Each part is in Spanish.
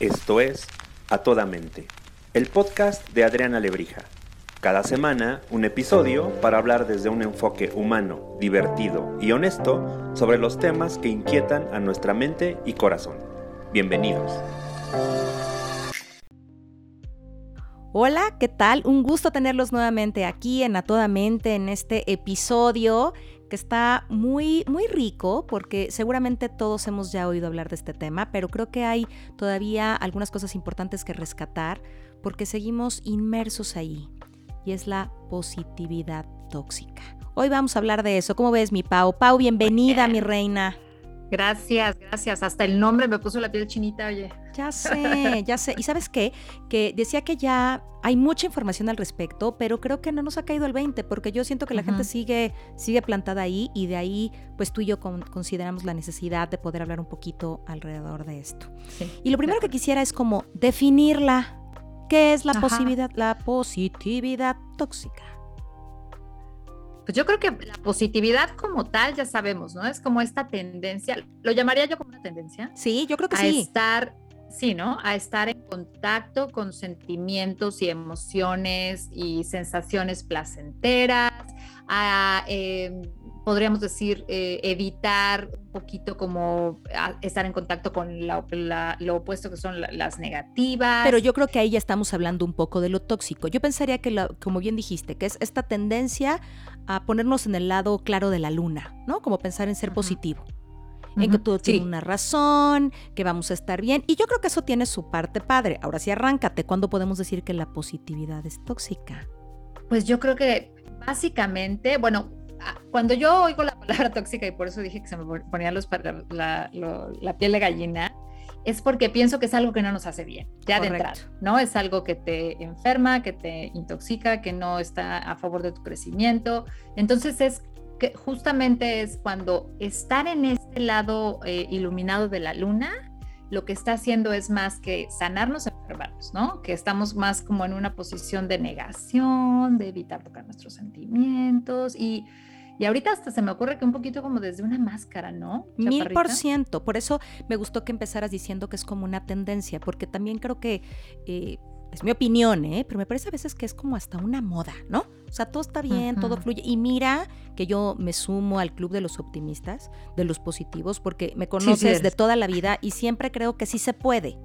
Esto es A Toda Mente, el podcast de Adriana Lebrija. Cada semana un episodio para hablar desde un enfoque humano, divertido y honesto sobre los temas que inquietan a nuestra mente y corazón. Bienvenidos. Hola, ¿qué tal? Un gusto tenerlos nuevamente aquí en A Toda Mente en este episodio que está muy, muy rico porque seguramente todos hemos ya oído hablar de este tema, pero creo que hay todavía algunas cosas importantes que rescatar porque seguimos inmersos ahí y es la positividad tóxica. Hoy vamos a hablar de eso. ¿Cómo ves, mi Pau? Pau, bienvenida, mi reina. Gracias, gracias. Hasta el nombre me puso la piel chinita, oye. Ya sé, ya sé. ¿Y sabes qué? Que decía que ya hay mucha información al respecto, pero creo que no nos ha caído el 20, porque yo siento que la gente sigue, sigue plantada ahí y de ahí, pues tú y yo consideramos la necesidad de poder hablar un poquito alrededor de esto. y lo primero que quisiera es como definirla. ¿Qué es la positividad, la positividad tóxica? Pues yo creo que la positividad como tal, ya sabemos, ¿no? Es como esta tendencia, lo llamaría yo como una tendencia. Sí, yo creo que a sí. Estar, sí, ¿no? A estar en contacto con sentimientos y emociones y sensaciones placenteras, a em, podríamos decir, eh, evitar un poquito como ah, estar en contacto con lo opuesto que son las negativas. Pero yo creo que ahí ya estamos hablando un poco de lo tóxico. Yo pensaría que, como bien dijiste, que es esta tendencia a ponernos en el lado claro de la luna, ¿no? Como pensar en ser positivo. En que todo tiene una razón, que vamos a estar bien. Y yo creo que eso tiene su parte padre. Ahora sí, arráncate. ¿Cuándo podemos decir que la positividad es tóxica? Pues yo creo que básicamente, bueno, cuando yo oigo la palabra tóxica y por eso dije que se me ponía los, la, la, piel de gallina, es porque pienso que es algo que no nos hace bien, ya de entrada, ¿no? Es algo que te enferma, que te intoxica, que no está a favor de tu crecimiento. Entonces es que justamente es cuando estar en este lado eh, iluminado de la luna, lo que está haciendo es más que sanarnos, enfermarnos, ¿no? Que estamos más como en una posición de negación, de evitar tocar nuestros sentimientos y y ahorita hasta se me ocurre que un poquito como desde una máscara, ¿no? Mil por ciento. Por eso me gustó que empezaras diciendo que es como una tendencia, porque también creo que, eh, es mi opinión, ¿eh? pero me parece a veces que es como hasta una moda, ¿no? O sea, todo está bien, todo fluye. Y mira que yo me sumo al club de los optimistas, de los positivos, porque me conoces de toda la vida y siempre creo que sí se puede.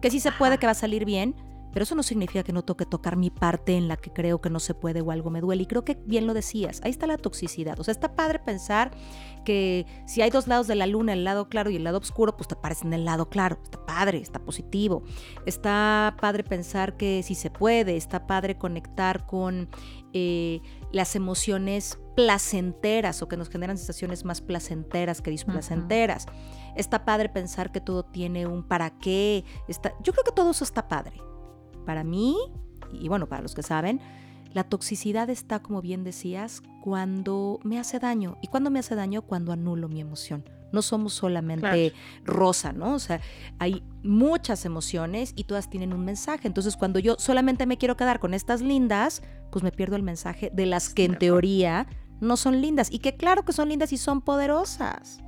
Que sí se puede, que va a salir bien, pero eso no significa que no toque tocar mi parte en la que creo que no se puede o algo me duele. Y creo que bien lo decías, ahí está la toxicidad. O sea, está padre pensar que si hay dos lados de la luna, el lado claro y el lado oscuro, pues te pares en el lado claro. Está padre, está positivo. Está padre pensar que si se puede, está padre conectar con eh, las emociones placenteras o que nos generan sensaciones más placenteras que displacenteras. Está padre pensar que todo tiene un para qué. Está, yo creo que todo eso está padre. Para mí, y bueno, para los que saben, la toxicidad está, como bien decías, cuando me hace daño. ¿Y cuando me hace daño? Cuando anulo mi emoción. No somos solamente rosa, ¿no? O sea, hay muchas emociones y todas tienen un mensaje. Entonces, cuando yo solamente me quiero quedar con estas lindas, pues me pierdo el mensaje de las que en teoría no son lindas. Y que claro que son lindas y son poderosas.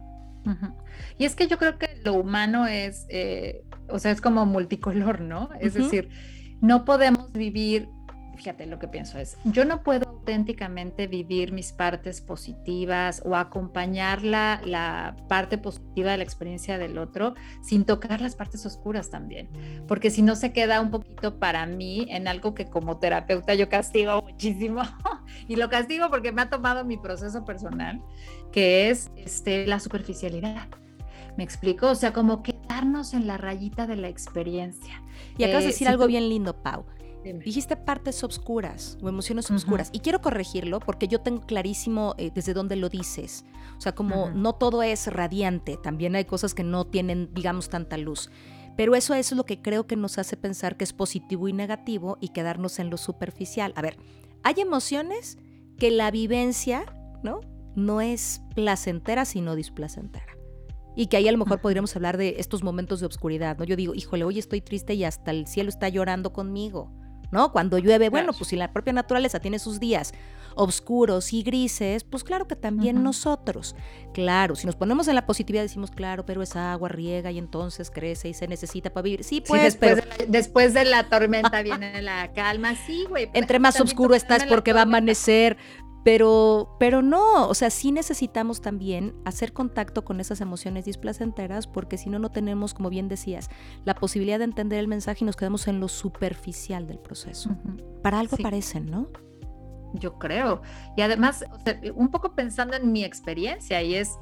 Y es que yo creo que lo humano es, eh, o sea, es como multicolor, ¿no? Es decir, no podemos vivir, fíjate lo que pienso es, yo no puedo auténticamente vivir mis partes positivas o acompañar la, la parte positiva de la experiencia del otro sin tocar las partes oscuras también, porque si no se queda un poquito para mí en algo que como terapeuta yo castigo muchísimo y lo castigo porque me ha tomado mi proceso personal, que es este, la superficialidad. ¿Me explico? O sea, como quedarnos en la rayita de la experiencia. Y acabas de eh, decir algo bien lindo, Pau. Dijiste partes obscuras o emociones obscuras. Y quiero corregirlo porque yo tengo clarísimo eh, desde dónde lo dices. O sea, como no todo es radiante, también hay cosas que no tienen, digamos, tanta luz. Pero eso, eso es lo que creo que nos hace pensar que es positivo y negativo y quedarnos en lo superficial. A ver, hay emociones que la vivencia, ¿no? No es placentera, sino displacentera y que ahí a lo mejor podríamos hablar de estos momentos de oscuridad, ¿no? Yo digo, híjole, hoy estoy triste y hasta el cielo está llorando conmigo, ¿no? Cuando llueve, bueno, pues si la propia naturaleza tiene sus días oscuros y grises, pues claro que también nosotros. Claro, si nos ponemos en la positividad decimos, claro, pero es agua, riega y entonces crece y se necesita para vivir. Sí, pues, después, pero... de la, después de la tormenta viene la calma, sí, güey. Entre más oscuro estás porque va a amanecer, pero, pero no, o sea, sí necesitamos también hacer contacto con esas emociones displacenteras porque si no, no tenemos, como bien decías, la posibilidad de entender el mensaje y nos quedamos en lo superficial del proceso. Para algo sí. parecen, ¿no? Yo creo. Y además, o sea, un poco pensando en mi experiencia y es,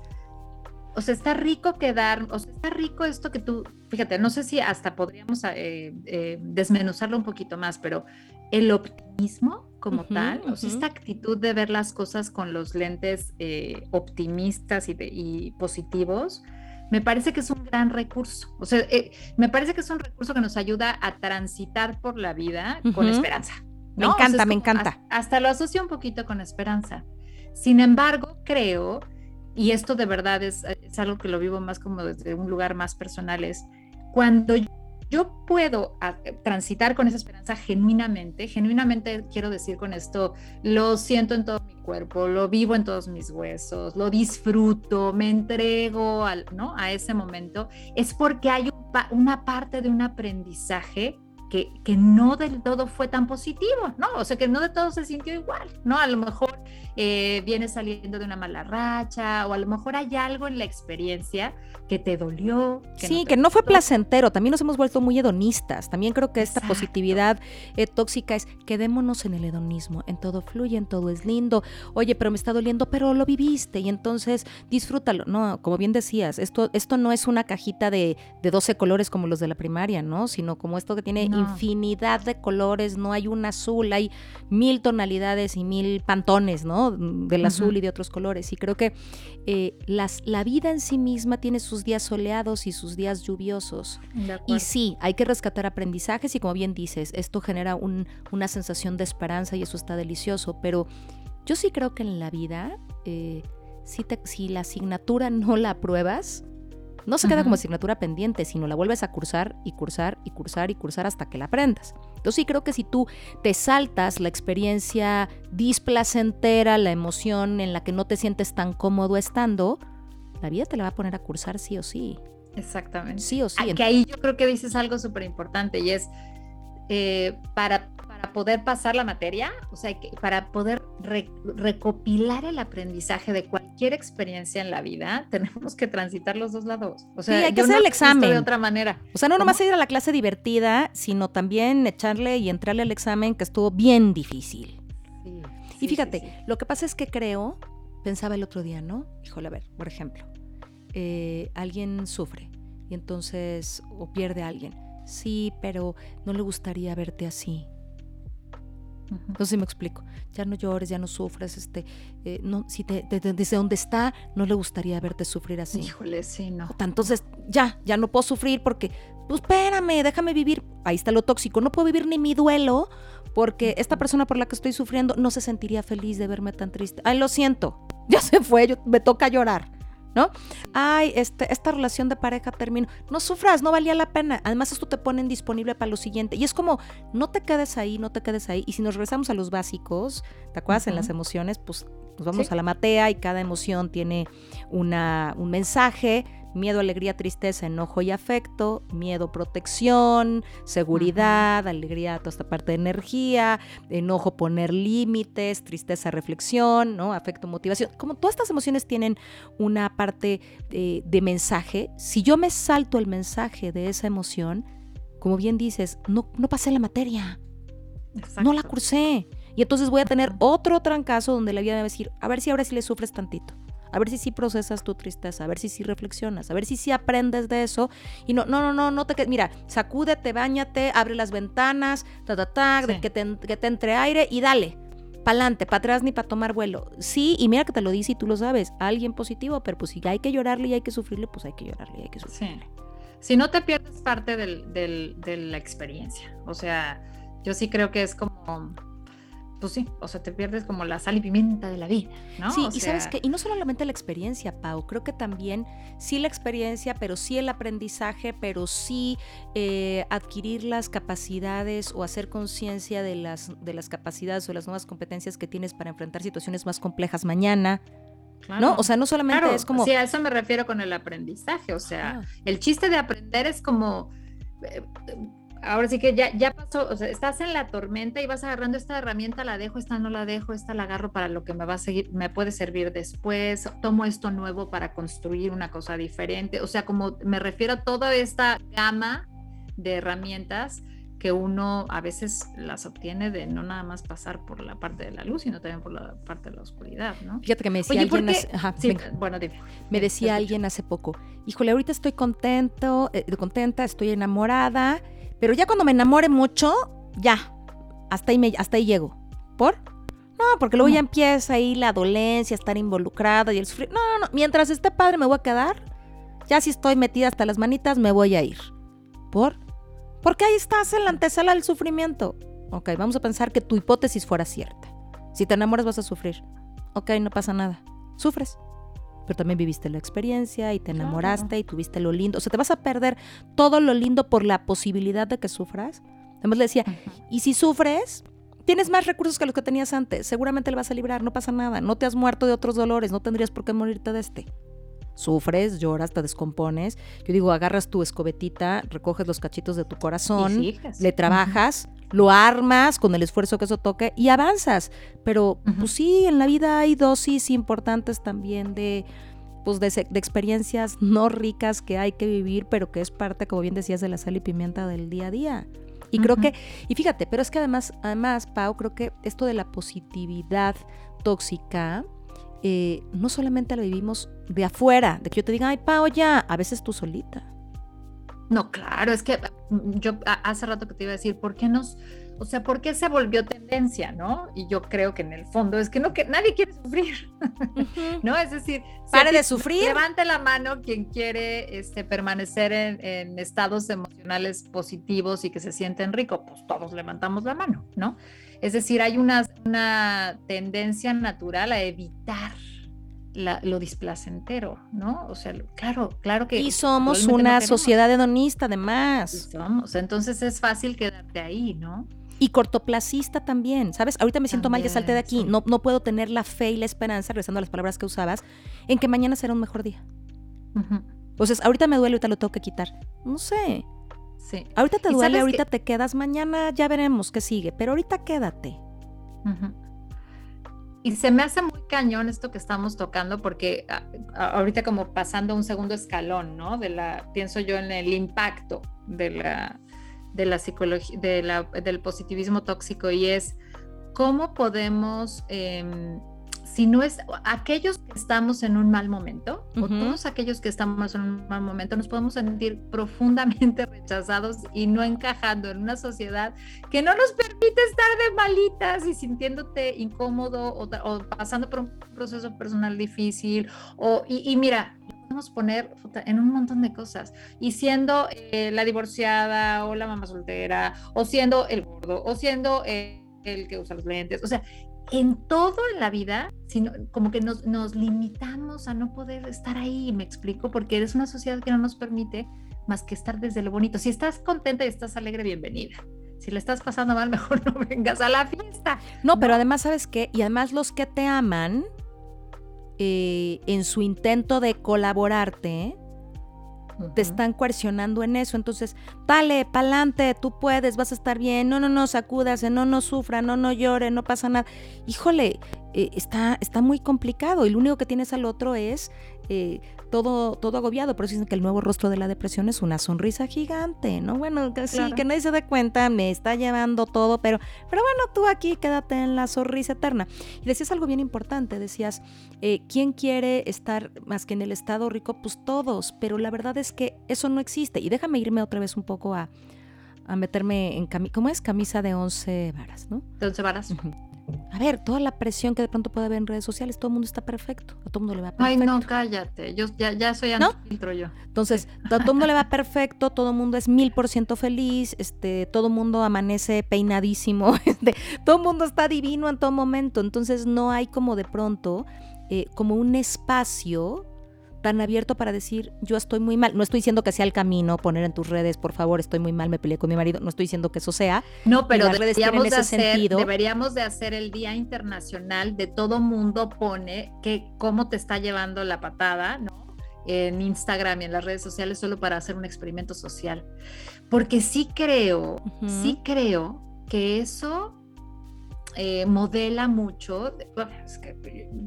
o sea, está rico quedar, o sea, está rico esto que tú, fíjate, no sé si hasta podríamos eh, eh, desmenuzarlo un poquito más, pero el optimismo como uh -huh, tal, uh -huh. o sea, esta actitud de ver las cosas con los lentes eh, optimistas y, de, y, positivos, me parece que es un gran recurso. O sea, eh, me parece que es un recurso que nos ayuda a transitar por la vida uh -huh. con esperanza. ¿no? Me encanta, o sea, me encanta. Hasta, hasta lo asocio un poquito con esperanza. Sin embargo, creo, y esto de verdad es, es algo que lo vivo más como desde un lugar más personal, es cuando yo puedo a, transitar con esa esperanza genuinamente, genuinamente quiero decir con esto, lo siento en todo mi cuerpo, lo vivo en todos mis huesos, lo disfruto, me entrego al, ¿no? a ese momento, es porque hay un, una parte de un aprendizaje que, que, no del todo fue tan positivo, ¿no? O sea, que no de todo se sintió igual, ¿no? A lo mejor eh, vienes saliendo de una mala racha o a lo mejor hay algo en la experiencia que te dolió. Que sí, no que no fue placentero, también nos hemos vuelto muy hedonistas, también creo que esta Exacto. positividad eh, tóxica es quedémonos en el hedonismo, en todo fluye, en todo es lindo, oye, pero me está doliendo, pero lo viviste y entonces disfrútalo, no, como bien decías, esto, esto no es una cajita de, de 12 colores como los de la primaria, ¿no? Sino como esto que tiene no. Infinidad de colores, no hay un azul, hay mil tonalidades y mil pantones, ¿no? Del uh -huh. azul y de otros colores. Y creo que eh, las, la vida en sí misma tiene sus días soleados y sus días lluviosos. Y sí, hay que rescatar aprendizajes y como bien dices, esto genera un, una sensación de esperanza y eso está delicioso, pero yo sí creo que en la vida, eh, si, te, si la asignatura no la apruebas, no se queda como asignatura pendiente, sino la vuelves a cursar y cursar y cursar y cursar hasta que la aprendas. Entonces sí creo que si tú te saltas la experiencia displacentera, la emoción en la que no te sientes tan cómodo estando, la vida te la va a poner a cursar sí o sí. Exactamente. Sí o sí. Que ahí yo creo que dices algo súper importante y es eh, para, para, poder pasar la materia, o sea, que para poder re, recopilar el aprendizaje de cualquier experiencia en la vida, tenemos que transitar los dos lados. O sea, sí, hay que hacer no el examen. De otra manera. O sea, no nomás ir a la clase divertida, sino también echarle y entrarle al examen que estuvo bien difícil. Sí, y fíjate, lo que pasa es que creo, pensaba el otro día, ¿no? Híjole, a ver, por ejemplo, eh, alguien sufre y entonces, o pierde a alguien sí, pero no le gustaría verte así. -huh. Entonces me explico, ya no llores, ya no sufres, este, eh, no, si te, te, te, desde donde está, no le gustaría verte sufrir así. Híjole, sí, no. Entonces, ya, ya no puedo sufrir porque, pues espérame, déjame vivir. Ahí está lo tóxico, no puedo vivir ni mi duelo porque esta persona por la que estoy sufriendo no se sentiría feliz de verme tan triste. Ay, lo siento, ya se fue, yo, me toca llorar. ¿No? Ay, este, esta relación de pareja terminó. No sufras, no valía la pena. Además, esto te pone disponible para lo siguiente. Y es como, no te quedes ahí, no te quedes ahí. Y si nos regresamos a los básicos, ¿te acuerdas? Uh -huh. En las emociones, pues nos vamos sí. a la matea y cada emoción tiene una, un mensaje. Miedo, alegría, tristeza, enojo y afecto, miedo, protección, seguridad, alegría, toda esta parte de energía, enojo, poner límites, tristeza, reflexión, ¿no? Afecto, motivación. Como todas estas emociones tienen una parte de, de mensaje, si yo me salto el mensaje de esa emoción, como bien dices, no, no pasé la materia, Exacto. no la cursé. Y entonces voy a tener otro trancazo donde la vida me va a decir, a ver si ahora sí le sufres tantito a ver si sí procesas tu tristeza, a ver si sí reflexionas, a ver si sí aprendes de eso y no, no, no, no, no te quedes, mira, sacúdete, bañate, abre las ventanas, ta, ta, ta, sí. que, te, que te entre aire y dale, pa'lante, para atrás ni para tomar vuelo. Sí, y mira que te lo dice y tú lo sabes, alguien positivo, pero pues si hay que llorarle y hay que sufrirle, pues hay que llorarle y hay que sufrirle. Sí. Si no te pierdes parte del, del, de la experiencia, o sea, yo sí creo que es como pues sí, o sea, te pierdes como la sal y pimienta de la vida, ¿no? Sí, y sabes que, y no solamente la experiencia, Pau, creo que también sí la experiencia, pero sí el aprendizaje, pero sí eh, adquirir las capacidades o hacer conciencia de las, de las capacidades o las nuevas competencias que tienes para enfrentar situaciones más complejas mañana. ¿No? O sea, no solamente es como. Sí, a eso me refiero con el aprendizaje. O sea, el chiste de aprender es como eh, ahora sí que ya, ya pasó, o sea, estás en la tormenta y vas agarrando esta herramienta, la dejo, esta no la dejo, esta la agarro para lo que me va a seguir, me puede servir después, tomo esto nuevo para construir una cosa diferente, o sea, como me refiero a toda esta gama de herramientas que uno a veces las obtiene de no nada más pasar por la parte de la luz, sino también por la parte de la oscuridad, ¿no? Fíjate que me decía alguien, hace, bueno, dime. me decía alguien hace poco, híjole, ahorita estoy contento, eh, contenta, estoy enamorada, pero ya cuando me enamore mucho, ya, hasta ahí, me, hasta ahí llego. ¿Por? No, porque luego ya empieza ahí la dolencia, estar involucrada y el sufrir. No, no, no. Mientras esté padre me voy a quedar. Ya si estoy metida hasta las manitas, me voy a ir. ¿Por? Porque ahí estás en la antesala del sufrimiento. Ok, vamos a pensar que tu hipótesis fuera cierta. Si te enamoras vas a sufrir. Ok, no pasa nada. Sufres pero también viviste la experiencia y te enamoraste y tuviste lo lindo. O sea, te vas a perder todo lo lindo por la posibilidad de que sufras. Además le decía, y si sufres, tienes más recursos que los que tenías antes. Seguramente le vas a librar, no pasa nada. No te has muerto de otros dolores, no tendrías por qué morirte de este. Sufres, lloras, te descompones. Yo digo, agarras tu escobetita, recoges los cachitos de tu corazón, le trabajas, lo armas con el esfuerzo que eso toque y avanzas. Pero pues sí, en la vida hay dosis importantes también de, pues, de, experiencias no ricas que hay que vivir, pero que es parte, como bien decías, de la sal y pimienta del día a día. Y creo que, y fíjate, pero es que además, además, Pau, creo que esto de la positividad tóxica, eh, no solamente la vivimos de afuera, de que yo te diga, ay, Pau, ya, a veces tú solita. No, claro, es que mm, yo hace rato que te iba a decir, ¿por qué nos, o sea, por qué se volvió tendencia, no? Y yo creo que en el fondo es que no que nadie quiere sufrir, ¿no? Es decir, pare de sufrir. Levante la mano quien quiere este, permanecer en, estados emocionales positivos y que se sienten ricos, pues todos levantamos la mano, ¿no? Es decir, hay una, una tendencia natural a evitar lo displacentero, ¿no? O sea, claro, claro que... Y somos una sociedad hedonista además. somos, entonces es fácil quedarte ahí, ¿no? Y cortoplacista también, ¿sabes? Ahorita me siento mal, ya salté de aquí. No, no puedo tener la fe y la esperanza, regresando a las palabras que usabas, en que mañana será un mejor día. Entonces, ahorita me duele, ahorita lo tengo que quitar. No sé. Sí. Ahorita te duele, ahorita te quedas, mañana ya veremos qué sigue, pero ahorita quédate. Y se me hace muy cañón esto que estamos tocando porque ahorita como pasando un segundo escalón, ¿no? De la, pienso yo en el impacto de la, de la psicología, de la, del positivismo tóxico y es cómo podemos em, si no es aquellos que estamos en un mal momento, o todos aquellos que estamos en un mal momento, nos podemos sentir profundamente rechazados y no encajando en una sociedad que no nos permite estar de malitas y sintiéndote incómodo o, pasando por un proceso personal difícil. O, y, mira, podemos poner en un montón de cosas. Y siendo eh, la divorciada o la mamá soltera, o siendo el gordo, o siendo el que usa los lentes. O sea, en todo en la vida, sino como que nos, nos, limitamos a no poder estar ahí, me explico, porque eres una sociedad que no nos permite más que estar desde lo bonito. Si estás contenta y estás alegre, bienvenida. Si le estás pasando mal, mejor no vengas a la fiesta. No, pero además, ¿sabes qué? Y además los que te aman, eh, en su intento de colaborarte, te están coercionando en eso. Entonces, dale, pa'lante, tú puedes, vas a estar bien, no, no, no, sacúdase, no, no sufra, no, no llore, no pasa nada. Híjole, eh, está, está muy complicado y lo único que tienes al otro es eh, todo, todo agobiado. Por eso dicen que el nuevo rostro de la depresión es una sonrisa gigante, ¿no? Bueno, que sí, que nadie se dé cuenta, me está llevando todo, pero, pero bueno, tú aquí quédate en la sonrisa eterna. Y decías algo bien importante, decías, eh, ¿quién quiere estar más que en el estado rico? Pues todos, pero la verdad es que eso no existe. Y déjame irme otra vez un poco a, a meterme en camisa, ¿cómo es? Camisa de 11 varas, ¿no? De 11 varas a ver, toda la presión que de pronto puede haber en redes sociales, todo el mundo está perfecto, a todo el mundo le va perfecto. Ay, no, cállate, yo ya, ya soy ¿No? filtro yo. Entonces, a todo el mundo le va perfecto, todo el mundo es mil por ciento feliz, este, todo el mundo amanece peinadísimo, este, todo el mundo está divino en todo momento. Entonces, no hay como de pronto eh, como un espacio tan abierto para decir yo estoy muy mal. No estoy diciendo que sea el camino poner en tus redes, por favor, estoy muy mal, me peleé con mi marido. No estoy diciendo que eso sea. No, pero deberíamos de, hacer, sentido. deberíamos de hacer el Día Internacional de todo mundo pone que cómo te está llevando la patada, ¿no? En Instagram y en las redes sociales solo para hacer un experimento social. Porque sí creo, sí creo que eso eh, modela mucho. bueno, es que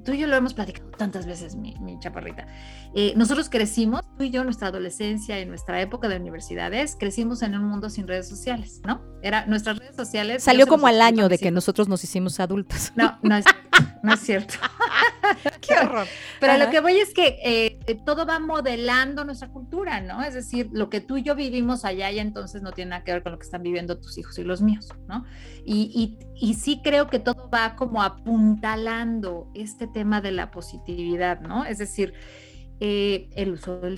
tú y yo lo hemos platicado tantas veces, mi, mi chaparrita. Eh, nosotros crecimos, tú y yo, nuestra adolescencia y nuestra época de universidades, crecimos en un mundo sin redes sociales, ¿no? Era nuestras redes sociales. Salió como al año de que nosotros nos hicimos adultas. No, no es cierto. No es cierto. Qué horror. Pero Ajá. lo que voy es que eh, eh, todo va modelando nuestra cultura, ¿no? Es decir, lo que tú y yo vivimos allá y entonces no tiene nada que ver con lo que están viviendo tus hijos y los míos, ¿no? Y, y, y sí creo que todo va como apuntalando este tema de la positividad, ¿no? Es decir, eh, el uso del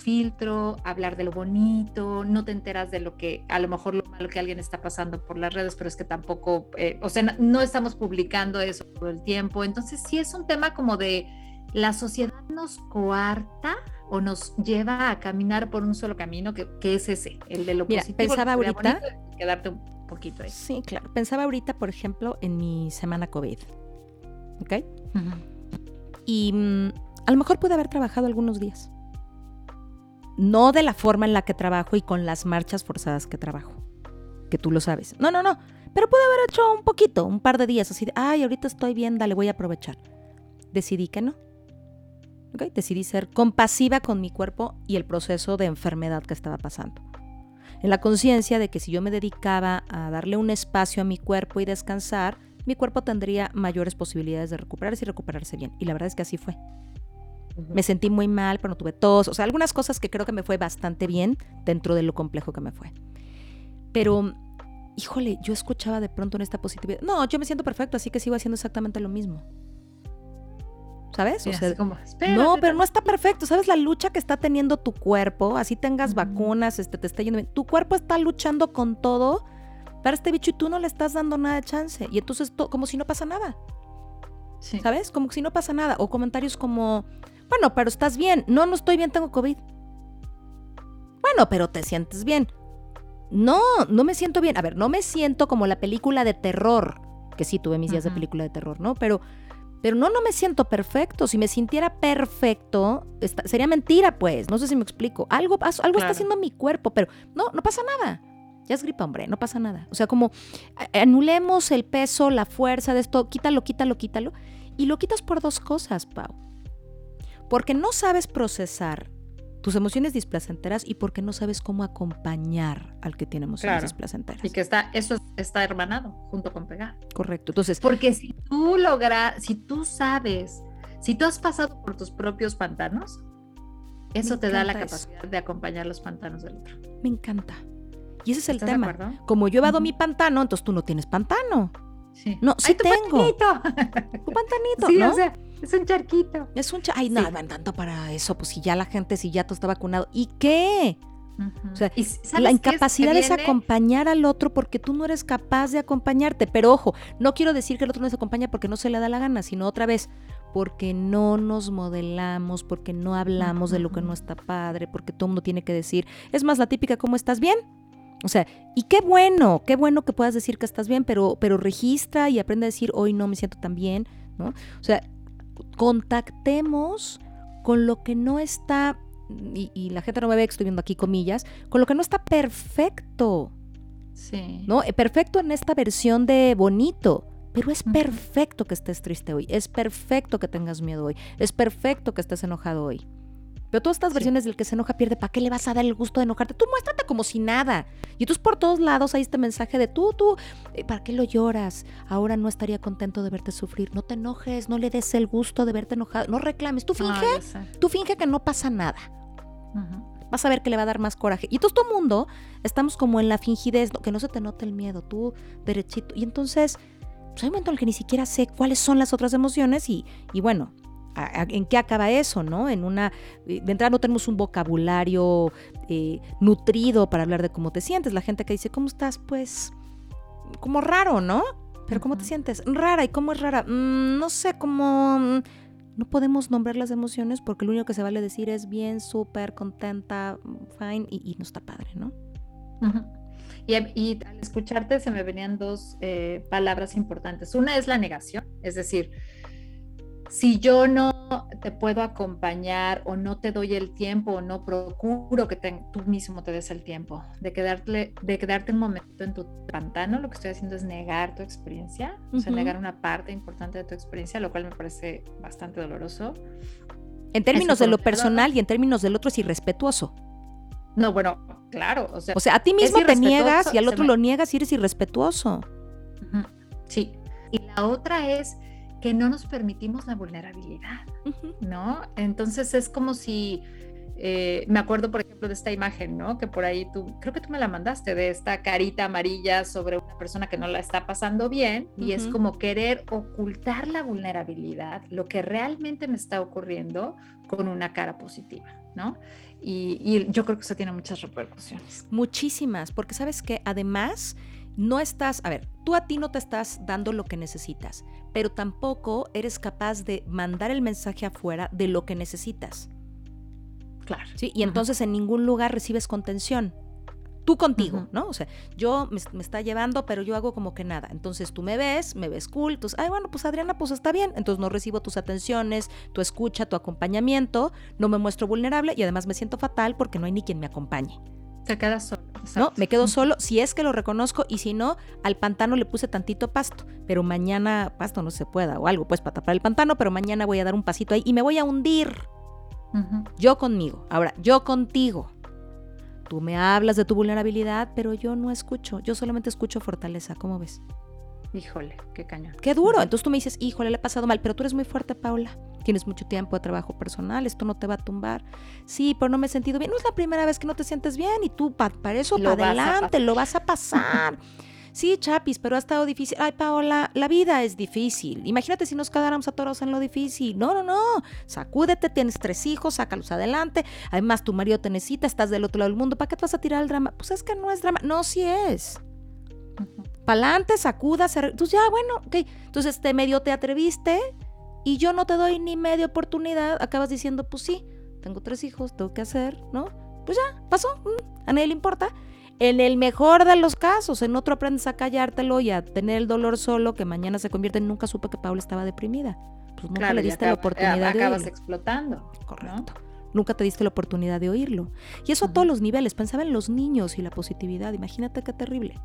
filtro, hablar de lo bonito, no te enteras de lo que a lo mejor lo malo que alguien está pasando por las redes, pero es que tampoco, eh, o sea, no, no estamos publicando eso todo el tiempo. Entonces sí es un tema como de la sociedad nos coarta o nos lleva a caminar por un solo camino, que, que es ese, el de lo Mira, positivo. pensaba ahorita- bonito quedarte un poquito ahí. Sí, claro. Pensaba ahorita, por ejemplo, en mi semana COVID. ¿Ok? Y mm, a lo mejor pude haber trabajado algunos días. No de la forma en la que trabajo y con las marchas forzadas que trabajo. Que tú lo sabes. No, no, no. Pero pude haber hecho un poquito, un par de días así de, ay, ahorita estoy bien, dale, voy a aprovechar. Decidí que no. ¿Ok? Decidí ser compasiva con mi cuerpo y el proceso de enfermedad que estaba pasando. En la conciencia de que si yo me dedicaba a darle un espacio a mi cuerpo y descansar, mi cuerpo tendría mayores posibilidades de recuperarse y recuperarse bien. Y la verdad es que así fue. Me sentí muy mal, pero no tuve tos. O sea, algunas cosas que creo que me fue bastante bien dentro de lo complejo que me fue. Pero, híjole, yo escuchaba de pronto en esta positividad. No, yo me siento perfecto, así que sigo haciendo exactamente lo mismo. ¿Sabes? O sea, como, no, "Espérate, pero no está perfecto. ¿Sabes la lucha que está teniendo tu cuerpo? Así tengas vacunas, este, te está yendo bien. Tu cuerpo está luchando con todo para este bicho y tú no le estás dando nada de chance. Y entonces, to- como si no pasa nada. Sí. ¿Sabes? Como si no pasa nada. O comentarios como, bueno, pero estás bien. No, no estoy bien, tengo COVID. Bueno, pero te sientes bien. No, no me siento bien. A ver, no me siento como la película de terror, que sí tuve mis días de película de terror, ¿no? Pero, pero no, no me siento perfecto. Si me sintiera perfecto, esta- sería mentira, pues. No sé si me explico. Algo, algo está haciendo mi cuerpo, pero no, no pasa nada. Ya es gripa, hombre, no pasa nada. O sea, como anulemos el peso, la fuerza de esto, quítalo, quítalo, quítalo. Y lo quitas por dos cosas, Pau. Porque no sabes procesar tus emociones displacenteras y porque no sabes cómo acompañar al que tiene emociones Claro. displacenteras. Y que está, eso está hermanado junto con pegar. Correcto. Entonces, Porque si tú logras, si tú sabes, si tú has pasado por tus propios pantanos, eso te da la eso. capacidad de acompañar los pantanos del otro. me encanta. Y ese es el ¿Estás de tema. acuerdo? Como yo he Ujú. mi pantano, entonces tú no tienes pantano. Sí. No, sí ¡Ay, tu tengo. pantanito! Tu pantanito, sí, ¿no? o sea, es un charquito. es un cha- Ay, Sí. no, van tanto para eso. Pues si ya la gente, si ya tú está vacunado. ¿Y qué? Ujú. O sea, Y ¿sabes La es? incapacidad es viene- acompañar al otro porque tú no eres capaz de acompañarte. Pero ojo, no quiero decir que el otro no se acompaña porque no se le da la gana, sino otra vez, porque no nos modelamos, porque no hablamos de lo que no está padre, porque todo el mundo tiene que decir. Es más, la típica, ¿cómo estás bien? O sea, y qué bueno, qué bueno que puedas decir que estás bien, pero, pero registra y aprende a decir, hoy no me siento tan bien, ¿no? O sea, contactemos con lo que no está, y, y la gente no me ve que estoy viendo aquí comillas, con lo que no está perfecto, Sí. ¿no? Eh, Perfecto en esta versión de bonito. Pero es perfecto que estés triste hoy, es perfecto que tengas miedo hoy, es perfecto que estés enojado hoy. Pero todas estas Sí. versiones del que se enoja pierde, ¿para qué le vas a dar el gusto de enojarte? Tú muéstrate como si nada. Y entonces por todos lados hay este mensaje de tú, tú, eh, ¿para qué lo lloras? Ahora no estaría contento de verte sufrir. No te enojes, no le des el gusto de verte enojado, no reclames. Tú finge, tú finge que no pasa nada vas a ver que le va a dar más coraje. Y todo todo el mundo estamos como en la fingidez, que no se te note el miedo, tú derechito. Y entonces pues hay un momento en el que ni siquiera sé cuáles son las otras emociones y, y bueno, ¿en qué acaba eso, no? En una, eh, de entrada no tenemos un vocabulario eh, nutrido para hablar de cómo te sientes. La gente que dice, ¿cómo estás? Pues, como raro, ¿no? Pero ¿cómo te sientes? Rara. ¿Y cómo es rara? Mm, no sé, como... Mm, no podemos nombrar las emociones porque lo único que se vale decir es bien, súper, contenta, fine, y, no está padre, ¿no? y, al escucharte se me venían dos eh, palabras importantes. Una es la negación, es decir, si yo no te puedo acompañar o no te doy el tiempo o no procuro que tú mismo te des el tiempo de, quedarte, de quedarte un momento en tu pantano, lo que estoy haciendo es negar tu experiencia, o sea, negar una parte importante de tu experiencia, lo cual me parece bastante doloroso. En términos de lo personal y en términos del otro es irrespetuoso. No, bueno, claro. O sea, o sea a ti mismo te niegas y al otro lo niegas y eres irrespetuoso. Sí. Y la otra es que no nos permitimos la vulnerabilidad, ¿no? Entonces es como si, eh, me acuerdo por ejemplo de esta imagen, ¿no? Que por ahí tú, creo que tú me la mandaste, de esta carita amarilla sobre una persona que no la está pasando bien y es como querer ocultar la vulnerabilidad, lo que realmente me está ocurriendo con una cara positiva, ¿no? Y, y yo creo que eso tiene muchas repercusiones. Muchísimas, porque sabes que además no estás, a ver, tú a ti no te estás dando lo que necesitas, pero tampoco eres capaz de mandar el mensaje afuera de lo que necesitas. Claro. ¿sí? Y entonces en ningún lugar recibes contención. Tú contigo, ¿no? O sea, yo me, está llevando, pero yo hago como que nada. Entonces tú me ves, me ves cool, entonces, ay, bueno, pues Adriana, pues está bien. Entonces no recibo tus atenciones, tu escucha, tu acompañamiento, no me muestro vulnerable y además me siento fatal porque no hay ni quien me acompañe. Te quedas solo. ¿No? Me quedo solo si es que lo reconozco y si no, al pantano le puse tantito pasto, pero mañana pasto no se pueda o algo pues para tapar el pantano, pero mañana voy a dar un pasito ahí y me voy a hundir. Yo conmigo. Ahora, yo contigo. Tú me hablas de tu vulnerabilidad, pero yo no escucho. Yo solamente escucho fortaleza. ¿Cómo ves? Híjole, qué cañón. Qué duro. Entonces tú me dices, híjole, le he pasado mal, pero tú eres muy fuerte, Paula. Tienes mucho tiempo de trabajo personal, esto no te va a tumbar. Sí, pero no me he sentido bien. No es la primera vez que no te sientes bien y tú para eso, para adelante, lo vas a pasar. Sí, Chapis, pero ha estado difícil. Ay, Paola, la vida es difícil. Imagínate si nos quedáramos atorados en lo difícil. No, no, no. Sacúdete, tienes tres hijos, sácalos adelante. Además, tu marido te necesita, estás del otro lado del mundo. ¿Para qué te vas a tirar el drama? Pues es que no es drama. No, sí es. Pa'lante, sacudas. Entonces, ya, bueno, ok. Entonces, te medio te atreviste y yo no te doy ni media oportunidad. Acabas diciendo, pues sí, tengo tres hijos, tengo que hacer, ¿no? Pues ya, pasó. Mm, a nadie le importa. En el mejor de los casos, en otro aprendes a callártelo y a tener el dolor solo que mañana se convierte en nunca supe que Paula estaba deprimida. Pues nunca le diste la oportunidad de acabas explotando. Correcto. Nunca te diste la oportunidad de oírlo. Y eso a todos los niveles. Pensaba en los niños y la positividad. Imagínate qué terrible.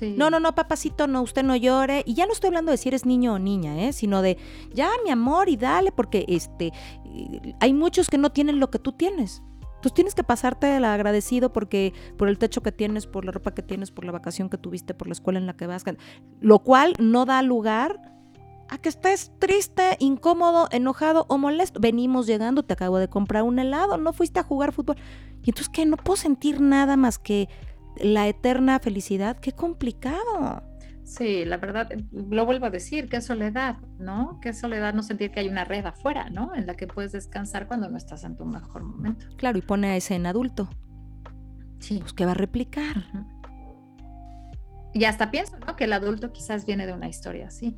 No, no, no, papacito, no, usted no llore. Y ya no estoy hablando de si eres niño o niña, ¿eh? sino de ya, mi amor, y dale, porque este, hay muchos que no tienen lo que tú tienes. Tú tienes que pasarte el agradecido porque por el techo que tienes, por la ropa que tienes, por la vacación que tuviste, por la escuela en la que vas, lo cual no da lugar a que estés triste, incómodo, enojado o molesto. Venimos llegando, te acabo de comprar un helado, no fuiste a jugar fútbol. Y entonces, ¿qué? No puedo sentir nada más que la eterna felicidad. Qué complicado. Sí, la verdad, lo vuelvo a decir, qué soledad, ¿no? Qué soledad no sentir que hay una red afuera, ¿no? En la que puedes descansar cuando no estás en tu mejor momento. Claro, y pone a ese en adulto. Sí. Pues que va a replicar. Y hasta pienso, ¿no? Que el adulto quizás viene de una historia así.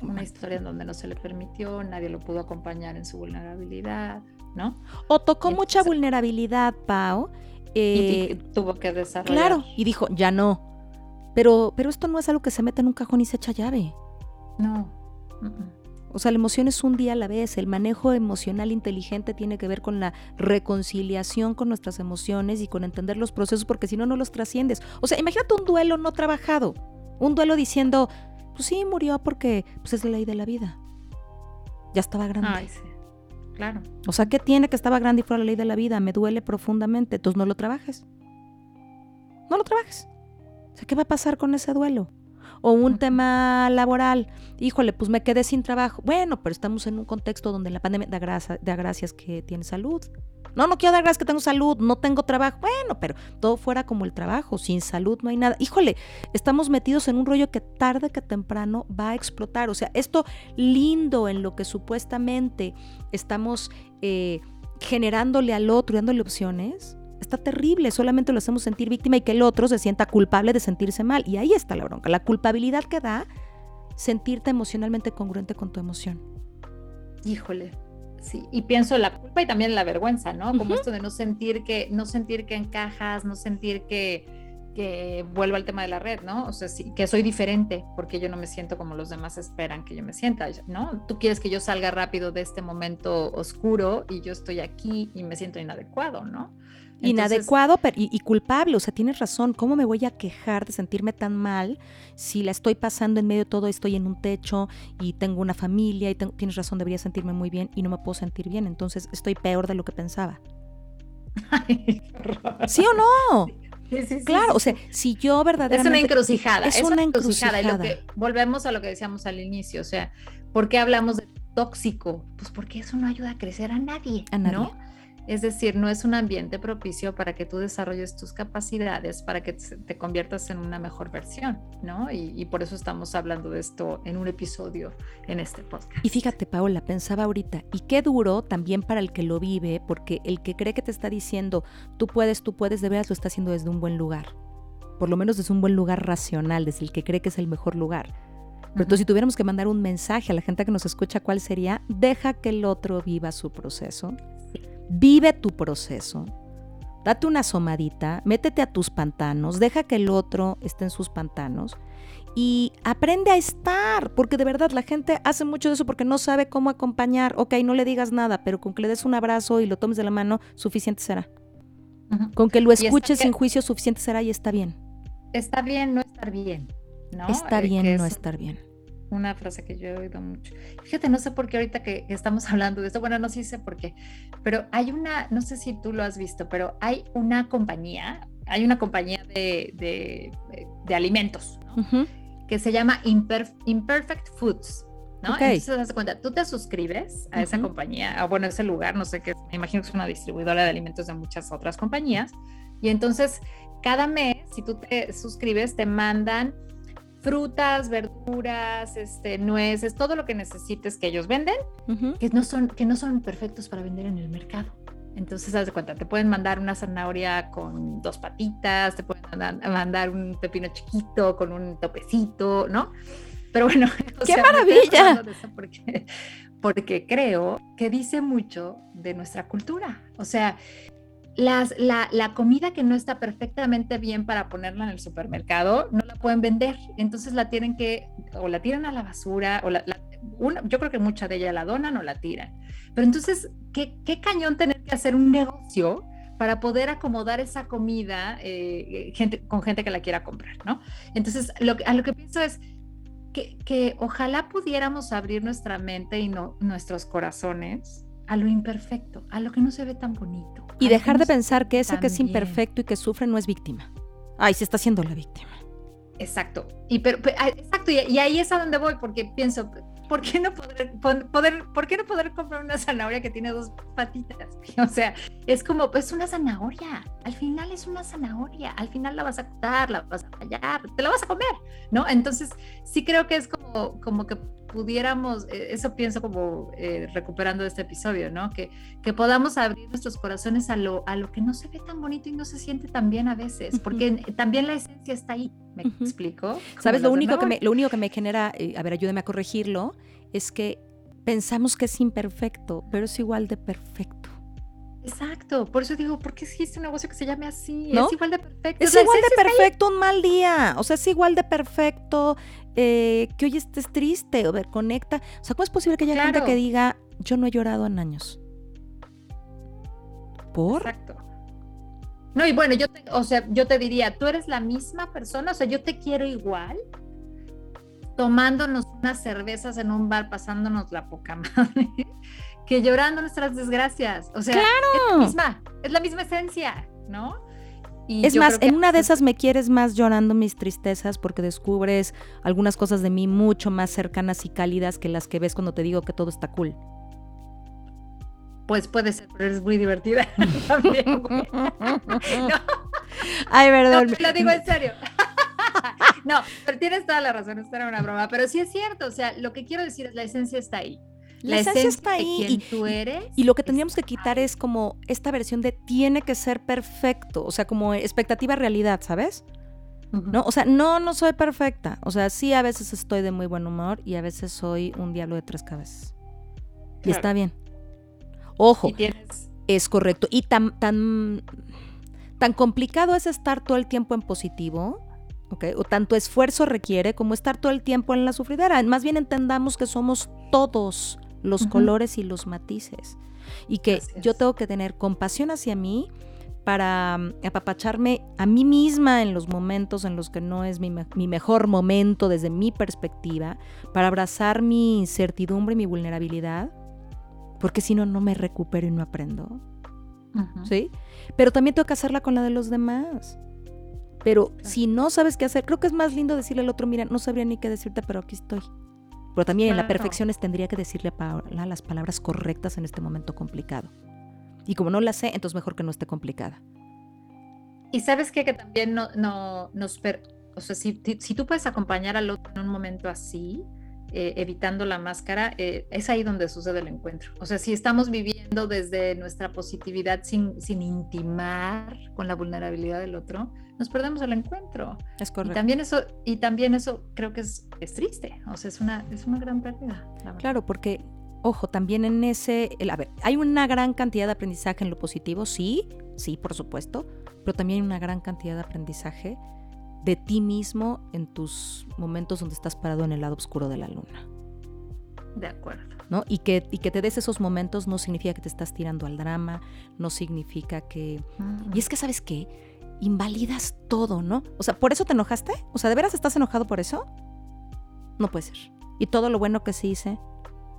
Una historia en donde no se le permitió, nadie lo pudo acompañar en su vulnerabilidad, ¿no? O tocó mucha vulnerabilidad, Pau. Y eh, tuvo que desarrollar. Claro, y dijo, ya no, pero, pero esto no es algo que se mete en un cajón y se echa llave. No. O sea, la emoción es un día a la vez. El manejo emocional inteligente tiene que ver con la reconciliación con nuestras emociones y con entender los procesos, porque si no, no los trasciendes. O sea, imagínate un duelo no trabajado. Un duelo diciendo, pues sí, murió porque pues es la ley de la vida. Ya estaba grande. Ay, sí. Claro. O sea, ¿qué tiene que estaba grande y fue la ley de la vida? Me duele profundamente. Entonces no lo trabajes. No lo trabajes. ¿qué va a pasar con ese duelo? O un tema laboral, híjole, pues me quedé sin trabajo. Bueno, pero estamos en un contexto donde la pandemia da, da gracias que tiene salud. No, no quiero dar gracias que tengo salud, no tengo trabajo. Bueno, pero todo fuera como el trabajo, sin salud no hay nada. Híjole, estamos metidos en un rollo que tarde que temprano va a explotar. O sea, esto lindo en lo que supuestamente estamos eh, generándole al otro y dándole opciones, está terrible. Solamente lo hacemos sentir víctima y que el otro se sienta culpable de sentirse mal. Y ahí está la bronca. La culpabilidad que da sentirte emocionalmente congruente con tu emoción. Híjole, Sí, y pienso la culpa y también la vergüenza, ¿no? Como esto de no sentir que, no sentir que encajas, no sentir que, que vuelvo al tema de la red, ¿no? O sea, sí, que soy diferente porque yo no me siento como los demás esperan que yo me sienta, ¿no? Tú quieres que yo salga rápido de este momento oscuro y yo estoy aquí y me siento inadecuado, ¿no? Inadecuado y, culpable, o sea, tienes razón, ¿cómo me voy a quejar de sentirme tan mal si la estoy pasando en medio de todo, estoy en un techo y tengo una familia y tienes razón, debería sentirme muy bien y no me puedo sentir bien, entonces estoy peor de lo que pensaba. ¿Sí o no? Sí, sí, claro, o sea, si yo verdaderamente... Es una encrucijada. Es, una, encrucijada. Y lo que, volvemos a lo que decíamos al inicio, o sea, ¿por qué hablamos de tóxico? Pues porque eso no ayuda a crecer a nadie, a nadie. ¿no? Es decir, no es un ambiente propicio para que tú desarrolles tus capacidades, para que te conviertas en una mejor versión, ¿no? Y, por eso estamos hablando de esto en un episodio en este podcast. Y fíjate, Paola, pensaba ahorita, y qué duro también para el que lo vive, porque el que cree que te está diciendo, tú puedes, tú puedes, de veras lo está haciendo desde un buen lugar. Por lo menos desde un buen lugar racional, desde el que cree que es el mejor lugar. Pero entonces, si tuviéramos que mandar un mensaje a la gente que nos escucha, ¿cuál sería? Deja que el otro viva su proceso Vive tu proceso. Date una asomadita, métete a tus pantanos, deja que el otro esté en sus pantanos y aprende a estar, porque de verdad la gente hace mucho de eso porque no sabe cómo acompañar. Ok, no le digas nada, pero con que le des un abrazo y lo tomes de la mano, suficiente será. Con que lo escuches sin juicio, suficiente será y está bien. Está bien no estar bien, ¿no? Está eh, bien no estar bien una frase que yo he oído mucho. Fíjate, no sé por qué ahorita que estamos hablando de esto, bueno, no sé por qué, pero hay una, no sé si tú lo has visto, pero hay una compañía, hay una compañía de, de, alimentos, que se llama Imperfect Foods. ¿no? Entonces, te das cuenta, tú te suscribes a esa compañía, a, bueno, ese lugar, no sé qué, me imagino que es una distribuidora de alimentos de muchas otras compañías, y entonces cada mes, si tú te suscribes, te mandan frutas, verduras, este, nueces, todo lo que necesites que ellos venden, que, no son, que no son perfectos para vender en el mercado. Entonces, haz de cuenta, te pueden mandar una zanahoria con dos patitas, te pueden mandar, un pepino chiquito con un topecito, ¿no? Pero bueno, ¡qué maravilla! Porque, porque creo que dice mucho de nuestra cultura. O sea, las, la, la, comida que no está perfectamente bien para ponerla en el supermercado, no la pueden vender. Entonces la tienen que, o la tiran a la basura, o la, yo creo que mucha de ella la donan o la tiran. Pero entonces, ¿qué, qué cañón tener que hacer un negocio para poder acomodar esa comida eh, gente, con gente que la quiera comprar, ¿no? Entonces, lo a lo que pienso es que, que ojalá pudiéramos abrir nuestra mente y no, nuestros corazones a lo imperfecto, a lo que no se ve tan bonito. Y dejar de pensar que ese que es imperfecto y que sufre no es víctima. Ay, se está haciendo la víctima. Exacto. Y, pero, exacto, y, ahí es a donde voy, porque pienso, ¿por qué no poder, poder, ¿por qué no poder comprar una zanahoria que tiene dos patitas? O sea, es como, pues una zanahoria. Al final es una zanahoria. Al final la vas a cortar, la vas a fallar, te la vas a comer, ¿no? Entonces, sí creo que es como, como que pudiéramos, eh, eso pienso como eh, recuperando este episodio, ¿no? Que, que podamos abrir nuestros corazones a lo, a lo que no se ve tan bonito y no se siente tan bien a veces, porque también la esencia está ahí, ¿me explico? ¿Sabes? Lo único, que me, lo único que me genera, eh, a ver, ayúdame a corregirlo, es que pensamos que es imperfecto, pero es igual de perfecto. Exacto, por eso digo, ¿por qué existe un negocio que se llame así? Es igual de perfecto. Es igual de perfecto un mal día, o sea, es igual de perfecto eh, que hoy estés triste, o ver, conecta. O sea, ¿cómo es posible que haya gente que diga, yo no he llorado en años? ¿Por? Exacto. No, y bueno, yo te, o sea, yo te diría, tú eres la misma persona, o sea, yo te quiero igual, tomándonos unas cervezas en un bar, pasándonos la poca madre que llorando nuestras desgracias. O sea, es la misma, es la misma esencia, ¿no? es más, en una de esas me quieres más llorando mis tristezas porque descubres algunas cosas de mí mucho más cercanas y cálidas que las que ves cuando te digo que todo está cool. Pues puede ser, pero eres muy divertida también. Ay, verdad. No, lo digo en serio. no, pero tienes toda la razón, esto era una broma. Pero sí es cierto, o sea, lo que quiero decir es la esencia está ahí. La, esencia, está ahí. y, tú eres. Y, lo que tendríamos que quitar es como esta versión de tiene que ser perfecto, o sea, como expectativa realidad, ¿sabes? ¿No? O sea, no, no soy perfecta. O sea, sí, a veces estoy de muy buen humor y a veces soy un diablo de tres cabezas. Y está bien. Ojo, es correcto. Y tan, tan, tan complicado es estar todo el tiempo en positivo, o tanto esfuerzo requiere como estar todo el tiempo en la sufridera. Más bien entendamos que somos todos los colores y los matices. Y que yo tengo que tener compasión hacia mí para mm, apapacharme a mí misma en los momentos en los que no es mi, mi, mejor momento desde mi perspectiva, para abrazar mi incertidumbre y mi vulnerabilidad porque si no, no me recupero y no aprendo. ¿Sí? Pero también tengo que hacerla con la de los demás. Pero si no sabes qué hacer, creo que es más lindo decirle al otro, mira, no sabría ni qué decirte, pero aquí estoy. Pero también en la perfección tendría que decirle a Paola las palabras correctas en este momento complicado. Y como no las sé, entonces mejor que no esté complicada. Y sabes qué? que también no, no nos... o sea, si, si tú puedes acompañar al otro en un momento así, eh, evitando la máscara, eh, es ahí donde sucede el encuentro. O sea, si estamos viviendo desde nuestra positividad sin, sin intimar con la vulnerabilidad del otro, nos perdemos el encuentro. Es correcto. Y también eso, y también eso creo que es, es triste, o sea, es una, es una gran pérdida. Claro, porque, ojo, también en ese, el, a ver, hay una gran cantidad de aprendizaje en lo positivo, sí, sí, por supuesto, pero también hay una gran cantidad de aprendizaje de ti mismo en tus momentos donde estás parado en el lado oscuro de la luna. De acuerdo. ¿no? Y, que, y que te des esos momentos no significa que te estás tirando al drama, no significa que... Y es que, ¿sabes qué? Invalidas todo, ¿no? O sea, ¿por eso te enojaste? O sea, ¿de veras estás enojado por eso? No puede ser. Y todo lo bueno que se hice,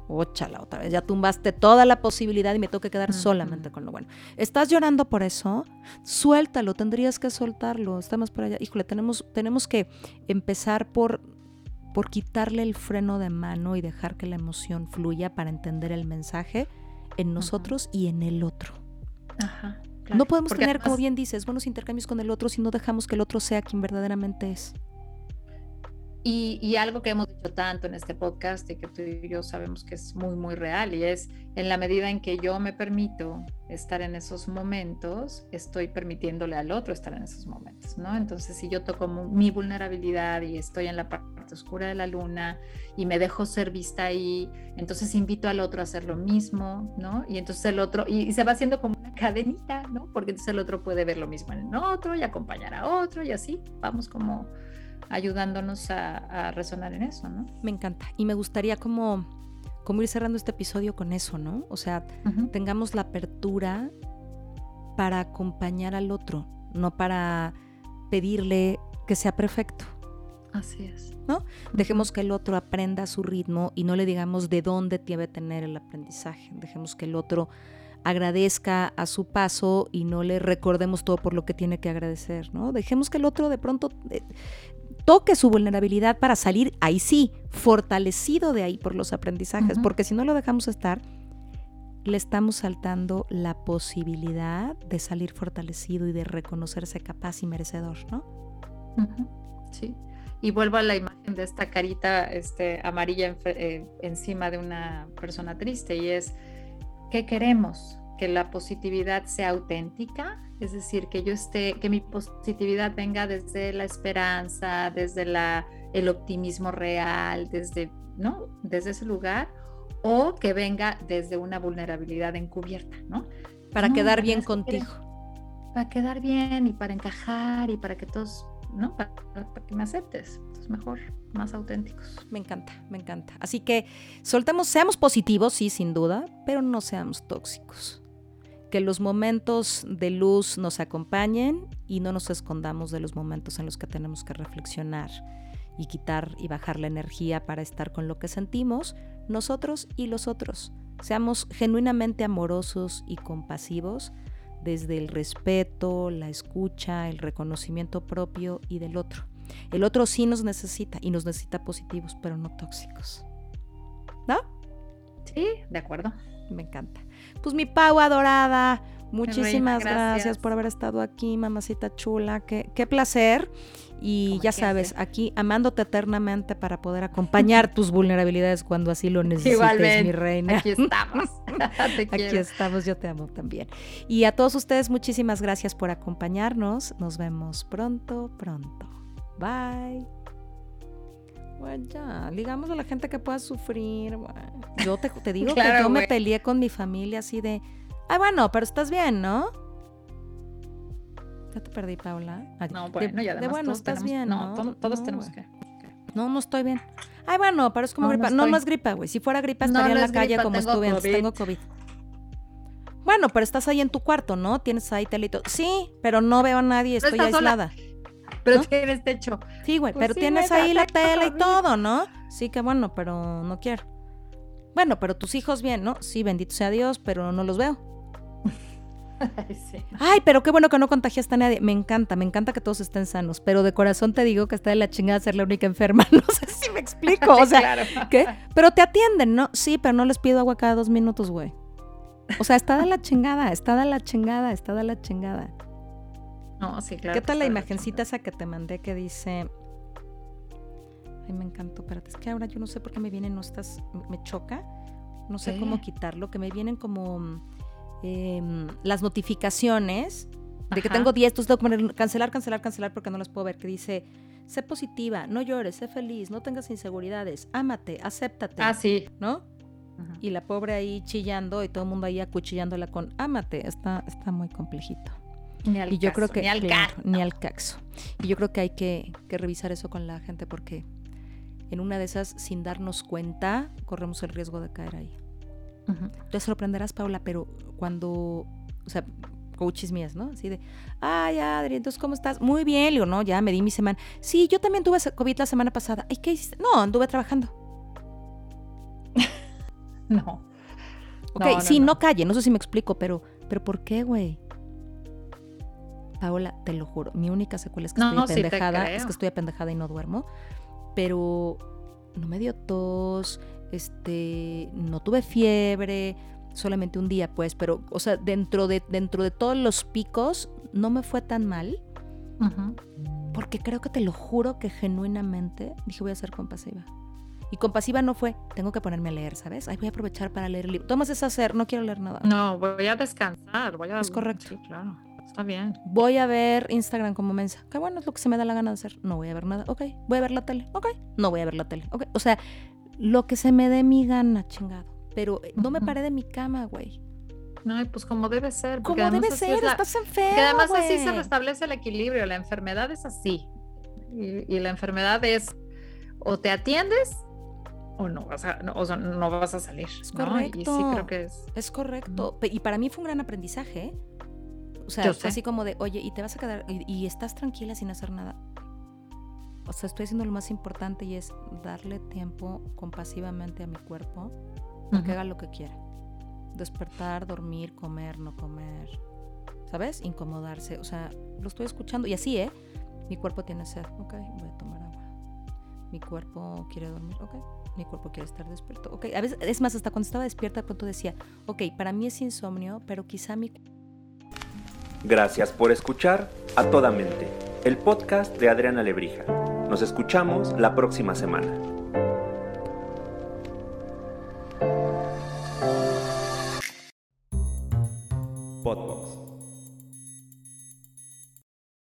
Óchala, otra vez, ya tumbaste toda la posibilidad y me tengo que quedar solamente con lo bueno. ¿Estás llorando por eso? Suéltalo, tendrías que soltarlo. Estamos por allá. Híjole, tenemos, tenemos que empezar por, por quitarle el freno de mano y dejar que la emoción fluya para entender el mensaje en nosotros y en el otro. Ajá, No podemos tener, como bien dices, buenos intercambios con el otro si no dejamos que el otro sea quien verdaderamente es. Y, algo que hemos dicho tanto en este podcast y que tú y yo sabemos que es muy, muy real y es en la medida en que yo me permito estar en esos momentos, estoy permitiéndole al otro estar en esos momentos, ¿no? Entonces, si yo toco mi vulnerabilidad y estoy en la parte oscura de la luna y me dejo ser vista ahí, entonces invito al otro a hacer lo mismo, ¿no? Y entonces el otro, y, y se va haciendo como una cadenita, ¿no? Porque entonces el otro puede ver lo mismo en el otro y acompañar a otro y así vamos como ayudándonos a, resonar en eso, ¿no? Me encanta. Y me gustaría como, como ir cerrando este episodio con eso, ¿no? O sea, tengamos la apertura para acompañar al otro, no para pedirle que sea perfecto. Así es. ¿No? Dejemos que el otro aprenda a su ritmo y no le digamos de dónde debe tener el aprendizaje. Dejemos que el otro agradezca a su paso y no le recordemos todo por lo que tiene que agradecer, ¿no? Dejemos que el otro de pronto eh, toque su vulnerabilidad para salir ahí sí, fortalecido de ahí por los aprendizajes, porque si no lo dejamos estar, le estamos saltando la posibilidad de salir fortalecido y de reconocerse capaz y merecedor, ¿no? Sí. Y vuelvo a la imagen de esta carita este, amarilla eh, encima de una persona triste y es, ¿qué queremos? Que la positividad sea auténtica, es decir, que yo esté, que mi positividad venga desde la esperanza, desde la, el optimismo real, desde, ¿no? Desde ese lugar, o que venga desde una vulnerabilidad encubierta, ¿no? Para quedar bien contigo. Para quedar bien y para encajar y para que todos, ¿no? Para, para que me aceptes. Entonces, mejor, más auténticos. Me encanta, me encanta. Así que soltemos, seamos positivos, sí, sin duda, pero no seamos tóxicos que los momentos de luz nos acompañen y no nos escondamos de los momentos en los que tenemos que reflexionar y quitar y bajar la energía para estar con lo que sentimos, nosotros y los otros. Seamos genuinamente amorosos y compasivos desde el respeto, la escucha, el reconocimiento propio y del otro. El otro sí nos necesita y nos necesita positivos, pero no tóxicos. ¿No? Sí, de acuerdo. Me encanta. Pues mi Pau adorada, muchísimas gracias. por haber estado aquí, mamacita chula. Qué, qué placer. Y ya sabes, aquí amándote eternamente para poder acompañar tus vulnerabilidades cuando así lo necesites, mi reina. Aquí estamos. aquí estamos, yo te amo también. Y a todos ustedes, muchísimas gracias por acompañarnos. Nos vemos pronto, pronto. Bye. Bueno, ya, digamos a la gente que pueda sufrir. Yo te, digo que yo me peleé con mi familia así de, ah, bueno, pero estás bien, ¿no? Ya te perdí, Paula. no, bueno, ya de bueno, estás bien. No, todos tenemos que. No, no estoy bien. Ay, bueno, pero es como gripa. No, no, es gripa, güey. Si fuera gripa estaría en la calle como estuve antes. Tengo COVID. Bueno, pero estás ahí en tu cuarto, ¿no? Tienes ahí telito. Sí, pero no veo a nadie, estoy aislada. Pero tienes techo. Sí, güey, pues pero tienes ahí la tele y todo, ¿no? Sí, que bueno, pero no quiero. Bueno, pero tus hijos bien, ¿no? Sí, bendito sea Dios, pero no los veo. Ay, pero qué bueno que no contagiaste a nadie. Me encanta, me encanta que todos estén sanos, pero de corazón te digo que está de la chingada ser la única enferma. No sé si me explico. O sea, ¿qué? Pero te atienden, ¿no? Sí, pero no les pido agua cada dos minutos, güey. O sea, está de la chingada, está de la chingada, está de la chingada. No, sí, claro. ¿Qué tal la imagencita esa que te mandé que dice... Ay, me encantó, espérate, es que ahora yo no sé por qué me vienen, no estás, me choca, no sé cómo quitarlo, que me vienen como Em, las notificaciones de que tengo 10, entonces tengo que poner cancelar, cancelar, cancelar porque no las puedo ver, que dice, sé positiva, no llores, sé feliz, no tengas inseguridades, ámate, acéptate. Ah, sí. ¿No? Y la pobre ahí chillando y todo el mundo ahí acuchillándola con ámate, está, está muy complejito. Ni al y yo creo que ni al, ni al caxo. Y yo creo que hay que, que revisar eso con la gente porque en una de esas, sin darnos cuenta, corremos el riesgo de caer ahí. Te sorprenderás, Paula, pero cuando, o sea, coaches mías, ¿no? Así de, ay, Adri, entonces, ¿cómo estás? Muy bien, Leo, ¿no? Ya me di mi semana. Sí, yo también tuve COVID la semana pasada. ¿Y qué hiciste? No, anduve trabajando. no. Ok, sí, no, calle, no sé si me explico, pero, pero ¿por qué, güey? Paola, te lo juro, mi única secuela es que estoy apendejada, es que estoy apendejada y no duermo, pero no me dio tos, este, no tuve fiebre, solamente un día, pues, pero, o sea, dentro de, dentro de todos los picos, no me fue tan mal. Porque creo que te lo juro que genuinamente dije voy a ser compasiva. Y compasiva no fue, tengo que ponerme a leer, ¿sabes? Ay, voy a aprovechar para leer el libro. Tomas ese hacer, no quiero leer nada. No, voy a descansar, voy a... Es correcto. Sí, claro. Está bien. Voy a ver Instagram como mensa. Qué bueno, es lo que se me da la gana de hacer. No voy a ver nada. Ok. Voy a ver la tele. Ok. No voy a ver la tele. Ok. O sea, lo que se me dé mi gana, chingado. Pero eh, no me paré de mi cama, güey. No, pues como debe ser. Como debe ser, estás enfermo. Que además así se restablece el equilibrio. La enfermedad es así. Y, la enfermedad es o te atiendes o no vas a, no, no vas a salir. Es correcto. Y sí creo que es. Es correcto. Y para mí fue un gran aprendizaje. ¿eh? O sea, así como de, oye, y te vas a quedar, y estás tranquila sin hacer nada o sea, estoy haciendo lo más importante y es darle tiempo compasivamente a mi cuerpo para que haga lo que quiera. Despertar, dormir, comer, no comer, ¿sabes? Incomodarse, o sea, lo estoy escuchando y así, ¿eh? Mi cuerpo tiene sed, ok, voy a tomar agua. Mi cuerpo quiere dormir, ok. Mi cuerpo quiere estar despierto, ok. A veces, es más, hasta cuando estaba despierta, de pronto decía, ok, para mí es insomnio, pero quizá mi... Gracias por escuchar a toda mente, el podcast de Adriana Lebrija. Nos escuchamos la próxima semana.